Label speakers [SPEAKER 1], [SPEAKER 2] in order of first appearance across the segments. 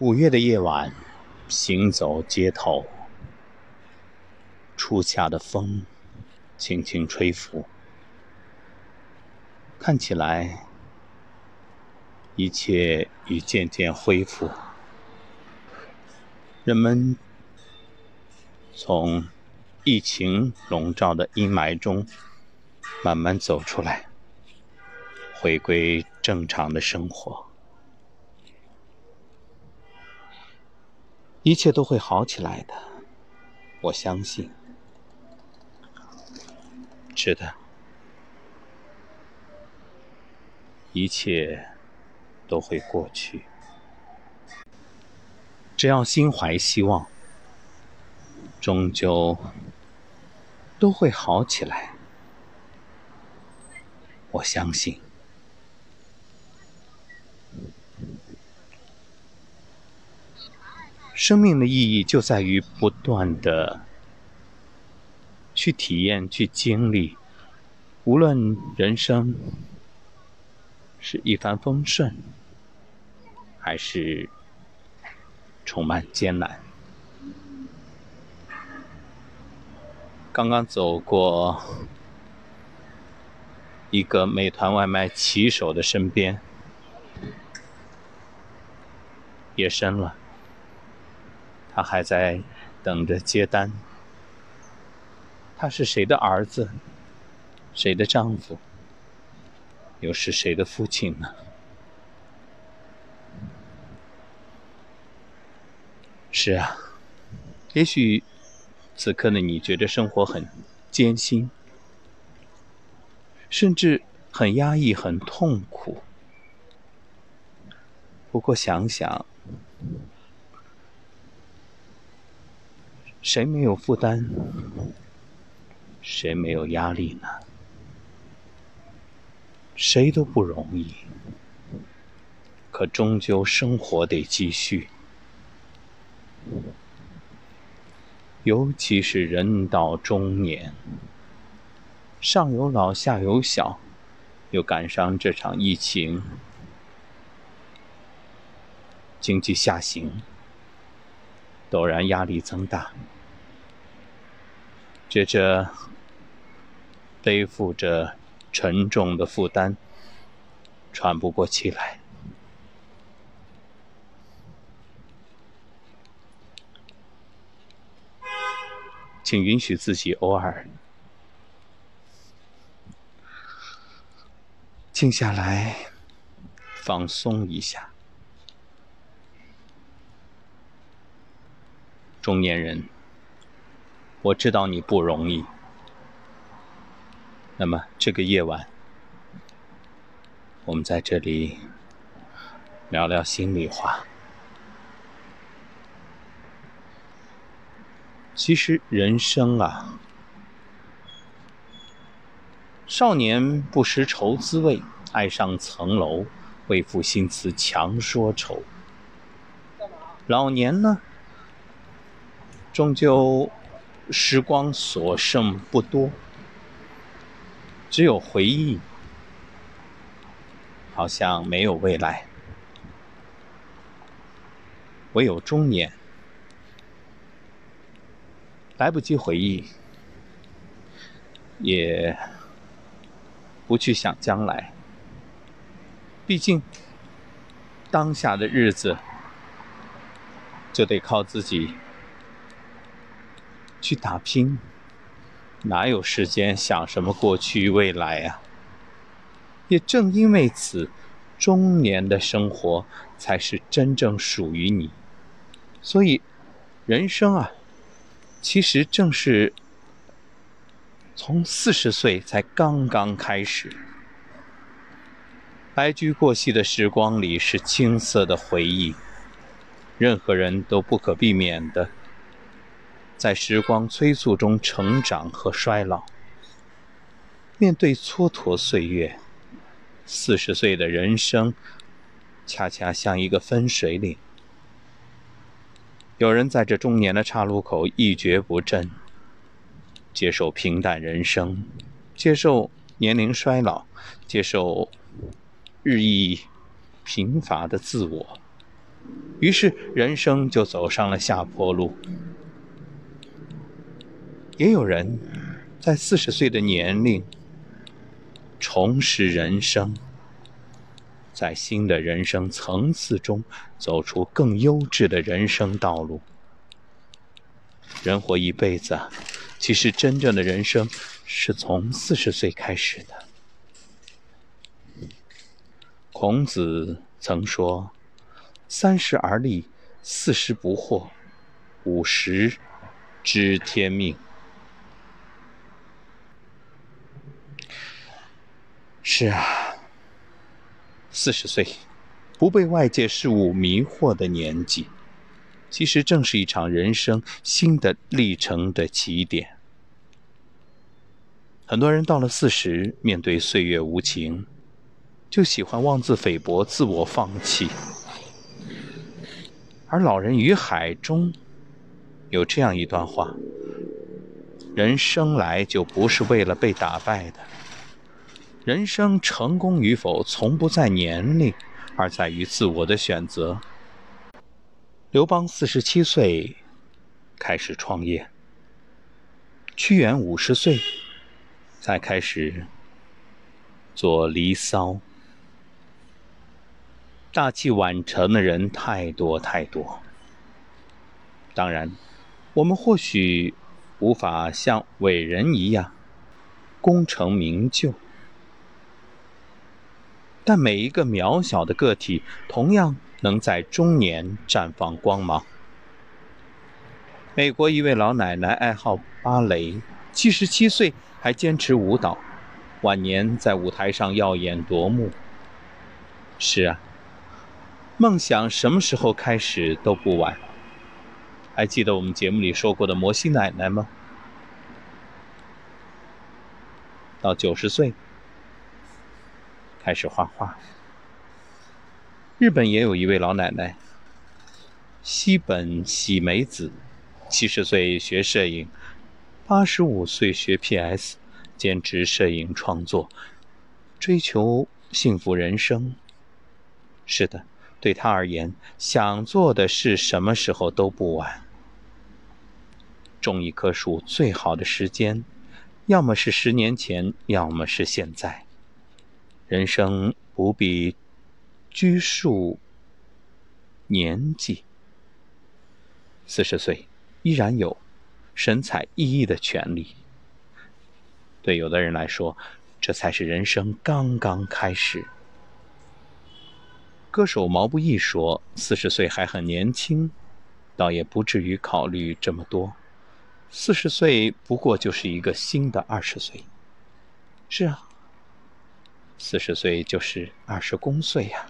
[SPEAKER 1] 五月的夜晚，行走街头，初夏的风轻轻吹拂，看起来一切已渐渐恢复。人们从疫情笼罩的阴霾中慢慢走出来，回归正常的生活。一切都会好起来的，我相信。是的，一切都会过去。只要心怀希望，终究都会好起来。我相信。生命的意义就在于不断的去体验、去经历，无论人生是一帆风顺，还是充满艰难。刚刚走过一个美团外卖骑手的身边，夜深了。他还在等着接单。他是谁的儿子？谁的丈夫？又是谁的父亲呢？是啊，也许此刻的你觉得生活很艰辛，甚至很压抑、很痛苦。不过想想。谁没有负担？谁没有压力呢？谁都不容易，可终究生活得继续。尤其是人到中年，上有老下有小，又赶上这场疫情，经济下行。陡然压力增大，接着背负着沉重的负担，喘不过气来。请允许自己偶尔静下来，放松一下。中年人，我知道你不容易。那么这个夜晚，我们在这里聊聊心里话。其实人生啊，少年不识愁滋味，爱上层楼，为赋新词强说愁。老年呢？终究，时光所剩不多，只有回忆，好像没有未来。唯有中年，来不及回忆，也不去想将来。毕竟，当下的日子就得靠自己。去打拼，哪有时间想什么过去未来呀？也正因为此，中年的生活才是真正属于你。所以，人生啊，其实正是从四十岁才刚刚开始。白驹过隙的时光里是青涩的回忆，任何人都不可避免的。在时光催促中成长和衰老，面对蹉跎岁月，四十岁的人生，恰恰像一个分水岭。有人在这中年的岔路口一蹶不振，接受平淡人生，接受年龄衰老，接受日益贫乏的自我；于是人生就走上了下坡路。也有人在四十岁的年龄重拾人生，在新的人生层次中走出更优质的人生道路。人活一辈子，其实真正的人生是从四十岁开始的。孔子曾说：“三十而立，四十不惑，五十知天命。”是啊，四十岁，不被外界事物迷惑的年纪，其实正是一场人生新的历程的起点。很多人到了四十，面对岁月无情。就喜欢妄自菲薄、自我放弃，而《老人与海》中有这样一段话：人生来就不是为了被打败的，人生成功与否从不在年龄，而在于自我的选择。刘邦四十七岁开始创业，屈原五十岁才开始做《离骚》。大器晚成的人太多太多。当然，我们或许无法像伟人一样功成名就，但每一个渺小的个体同样能在中年绽放光芒。美国一位老奶奶爱好芭蕾，七十七岁还坚持舞蹈，晚年在舞台上耀眼夺目。是啊。梦想什么时候开始都不晚。还记得我们节目里说过的摩西奶奶吗？到九十岁开始画画。日本也有一位老奶奶，西本喜美子，七十岁学摄影，八十五岁学 PS，兼职摄影创作，追求幸福人生。是的。对他而言，想做的事什么时候都不晚。种一棵树最好的时间，要么是十年前，要么是现在。人生不必拘束年纪。四十岁依然有神采奕奕的权利。对有的人来说，这才是人生刚刚开始。歌手毛不易说：“四十岁还很年轻，倒也不至于考虑这么多。四十岁不过就是一个新的二十岁。是啊，四十岁就是二十公岁呀。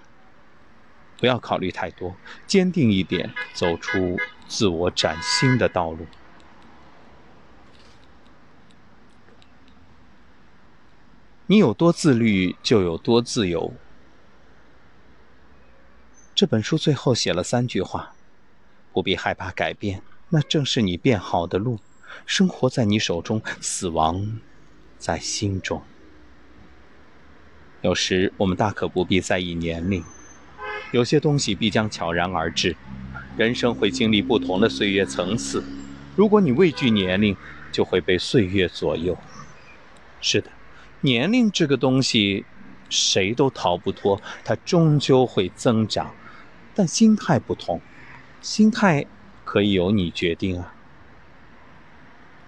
[SPEAKER 1] 不要考虑太多，坚定一点，走出自我崭新的道路。你有多自律，就有多自由。”这本书最后写了三句话：不必害怕改变，那正是你变好的路。生活在你手中，死亡在心中。有时我们大可不必在意年龄，有些东西必将悄然而至。人生会经历不同的岁月层次，如果你畏惧年龄，就会被岁月左右。是的，年龄这个东西，谁都逃不脱，它终究会增长。但心态不同，心态可以由你决定啊。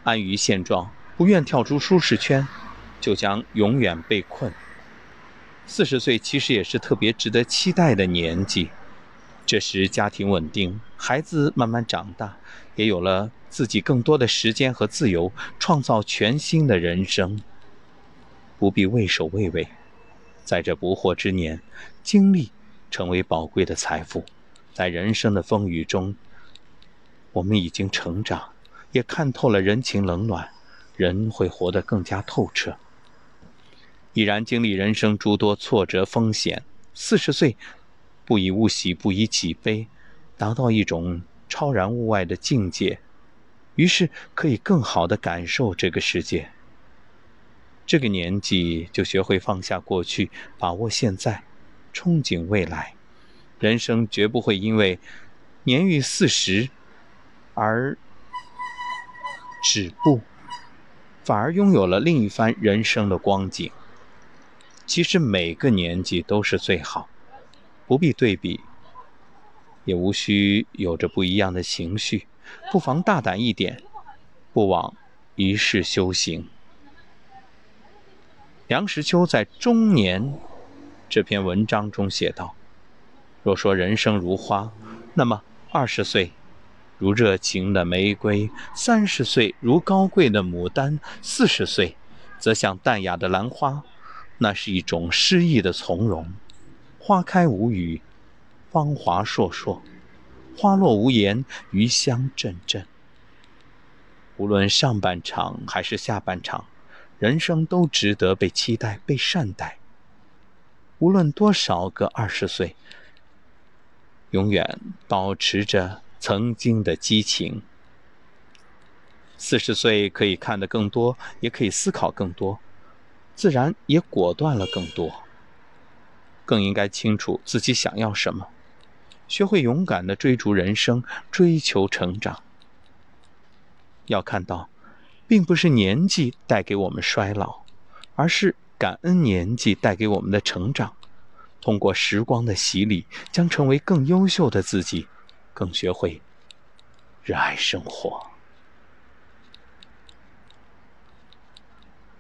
[SPEAKER 1] 安于现状，不愿跳出舒适圈，就将永远被困。四十岁其实也是特别值得期待的年纪，这时家庭稳定，孩子慢慢长大，也有了自己更多的时间和自由，创造全新的人生。不必畏首畏尾，在这不惑之年，经历。成为宝贵的财富，在人生的风雨中，我们已经成长，也看透了人情冷暖，人会活得更加透彻。已然经历人生诸多挫折风险，四十岁，不以物喜，不以己悲，达到一种超然物外的境界，于是可以更好的感受这个世界。这个年纪就学会放下过去，把握现在。憧憬未来，人生绝不会因为年逾四十而止步，反而拥有了另一番人生的光景。其实每个年纪都是最好，不必对比，也无需有着不一样的情绪，不妨大胆一点，不枉一世修行。梁实秋在《中年》这篇文章中写道。若说人生如花，那么二十岁如热情的玫瑰，三十岁如高贵的牡丹，四十岁则像淡雅的兰花。那是一种诗意的从容。花开无语，芳华烁烁；花落无言，余香阵阵。无论上半场还是下半场，人生都值得被期待、被善待。无论多少个二十岁。永远保持着曾经的激情。四十岁可以看得更多，也可以思考更多，自然也果断了更多。更应该清楚自己想要什么，学会勇敢的追逐人生，追求成长。要看到，并不是年纪带给我们衰老，而是感恩年纪带给我们的成长。通过时光的洗礼，将成为更优秀的自己，更学会热爱生活。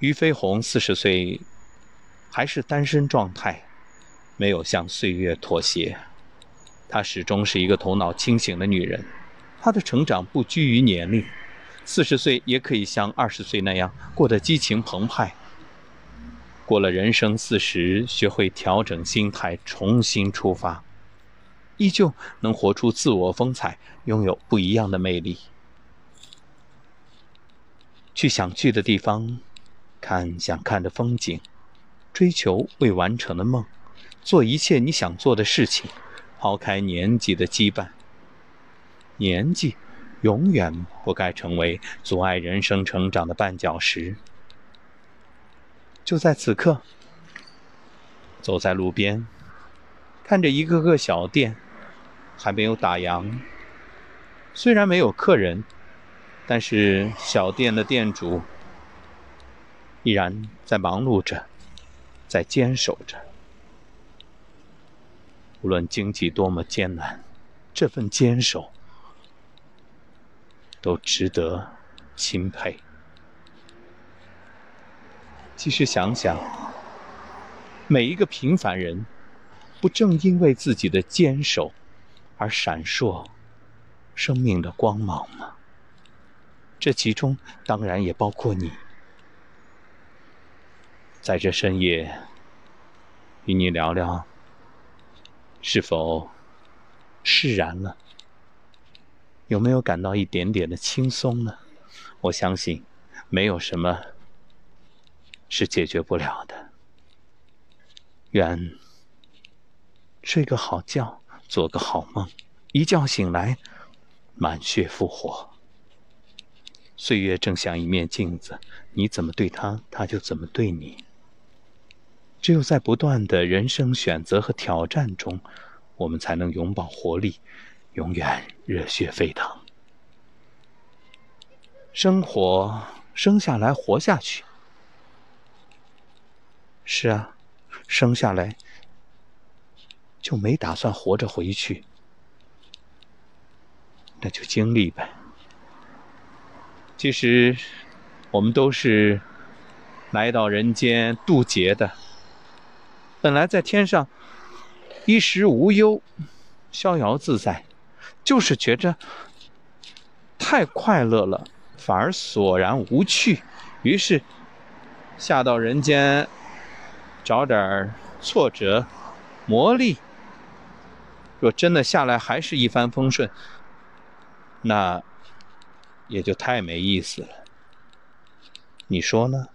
[SPEAKER 1] 俞飞鸿四十岁还是单身状态，没有向岁月妥协。她始终是一个头脑清醒的女人。她的成长不拘于年龄，四十岁也可以像二十岁那样过得激情澎湃。过了人生四十，学会调整心态，重新出发，依旧能活出自我风采，拥有不一样的魅力。去想去的地方，看想看的风景，追求未完成的梦，做一切你想做的事情，抛开年纪的羁绊。年纪永远不该成为阻碍人生成长的绊脚石。就在此刻，走在路边，看着一个个小店还没有打烊，虽然没有客人，但是小店的店主依然在忙碌着，在坚守着。无论经济多么艰难，这份坚守都值得钦佩。其实想想，每一个平凡人，不正因为自己的坚守而闪烁生命的光芒吗？这其中当然也包括你。在这深夜，与你聊聊，是否释然了？有没有感到一点点的轻松呢？我相信，没有什么。是解决不了的。愿睡个好觉，做个好梦，一觉醒来，满血复活。岁月正像一面镜子，你怎么对他，他就怎么对你。只有在不断的人生选择和挑战中，我们才能永葆活力，永远热血沸腾。生活生下来，活下去。是啊，生下来就没打算活着回去，那就经历呗。其实我们都是来到人间渡劫的。本来在天上衣食无忧、逍遥自在，就是觉着太快乐了，反而索然无趣，于是下到人间。找点挫折磨砺，若真的下来还是一帆风顺，那也就太没意思了。你说呢？